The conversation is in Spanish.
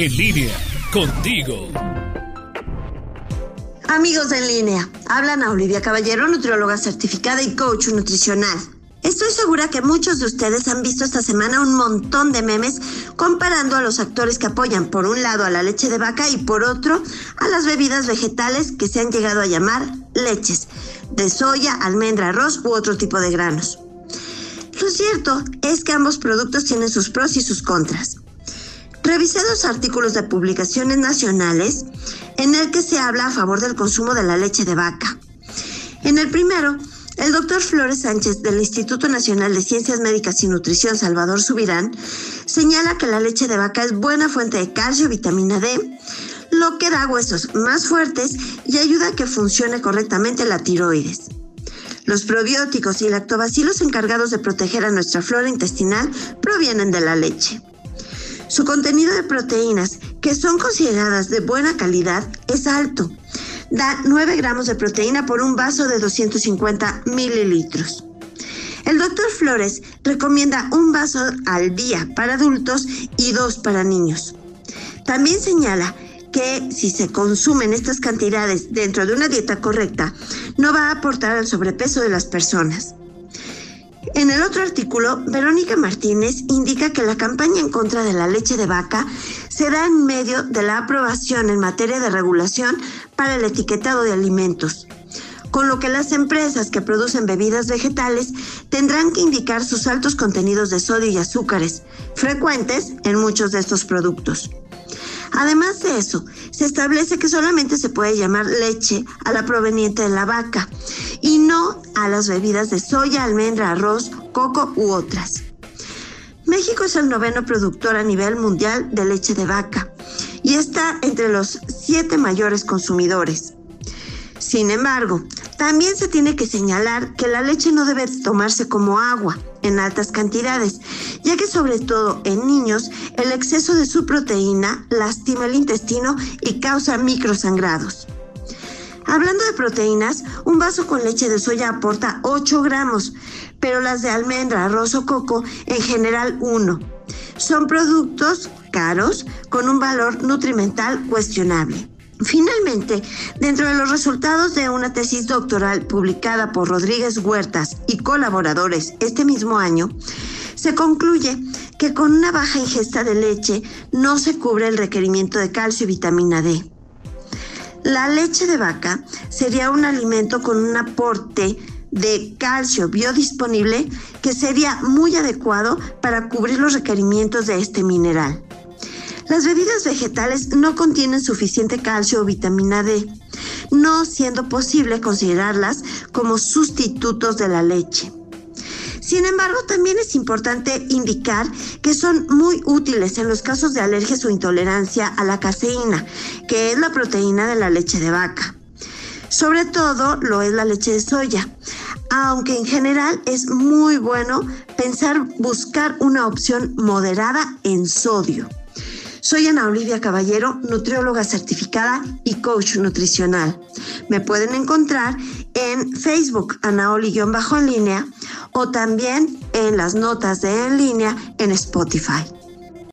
En línea, contigo. Amigos en línea, hablan a Olivia Caballero, nutrióloga certificada y coach nutricional. Estoy segura que muchos de ustedes han visto esta semana un montón de memes comparando a los actores que apoyan por un lado a la leche de vaca y por otro a las bebidas vegetales que se han llegado a llamar leches, de soya, almendra, arroz u otro tipo de granos. Lo cierto es que ambos productos tienen sus pros y sus contras. Revisé dos artículos de publicaciones nacionales en el que se habla a favor del consumo de la leche de vaca. En el primero, el doctor Flores Sánchez del Instituto Nacional de Ciencias Médicas y Nutrición Salvador Subirán señala que la leche de vaca es buena fuente de calcio y vitamina D, lo que da huesos más fuertes y ayuda a que funcione correctamente la tiroides. Los probióticos y lactobacilos encargados de proteger a nuestra flora intestinal provienen de la leche. Su contenido de proteínas, que son consideradas de buena calidad, es alto. Da 9 gramos de proteína por un vaso de 250 mililitros. El doctor Flores recomienda un vaso al día para adultos y dos para niños. También señala que si se consumen estas cantidades dentro de una dieta correcta, no va a aportar al sobrepeso de las personas. En el otro artículo, Verónica Martínez indica que la campaña en contra de la leche de vaca se da en medio de la aprobación en materia de regulación para el etiquetado de alimentos, con lo que las empresas que producen bebidas vegetales tendrán que indicar sus altos contenidos de sodio y azúcares, frecuentes en muchos de estos productos. Además de eso, se establece que solamente se puede llamar leche a la proveniente de la vaca y no a las bebidas de soya, almendra, arroz, coco u otras. México es el noveno productor a nivel mundial de leche de vaca y está entre los siete mayores consumidores. Sin embargo, también se tiene que señalar que la leche no debe tomarse como agua en altas cantidades, ya que sobre todo en niños el exceso de su proteína lastima el intestino y causa microsangrados. Hablando de proteínas, un vaso con leche de soya aporta 8 gramos, pero las de almendra, arroz o coco en general 1. Son productos caros con un valor nutrimental cuestionable. Finalmente, dentro de los resultados de una tesis doctoral publicada por Rodríguez Huertas y colaboradores este mismo año, se concluye que con una baja ingesta de leche no se cubre el requerimiento de calcio y vitamina D. La leche de vaca sería un alimento con un aporte de calcio biodisponible que sería muy adecuado para cubrir los requerimientos de este mineral. Las bebidas vegetales no contienen suficiente calcio o vitamina D, no siendo posible considerarlas como sustitutos de la leche. Sin embargo, también es importante indicar que son muy útiles en los casos de alergias o intolerancia a la caseína, que es la proteína de la leche de vaca. Sobre todo lo es la leche de soya, aunque en general es muy bueno pensar buscar una opción moderada en sodio. Soy Ana Olivia Caballero, nutrióloga certificada y coach nutricional. Me pueden encontrar en Facebook, Anaoli-en línea, o también en las notas de en línea en Spotify.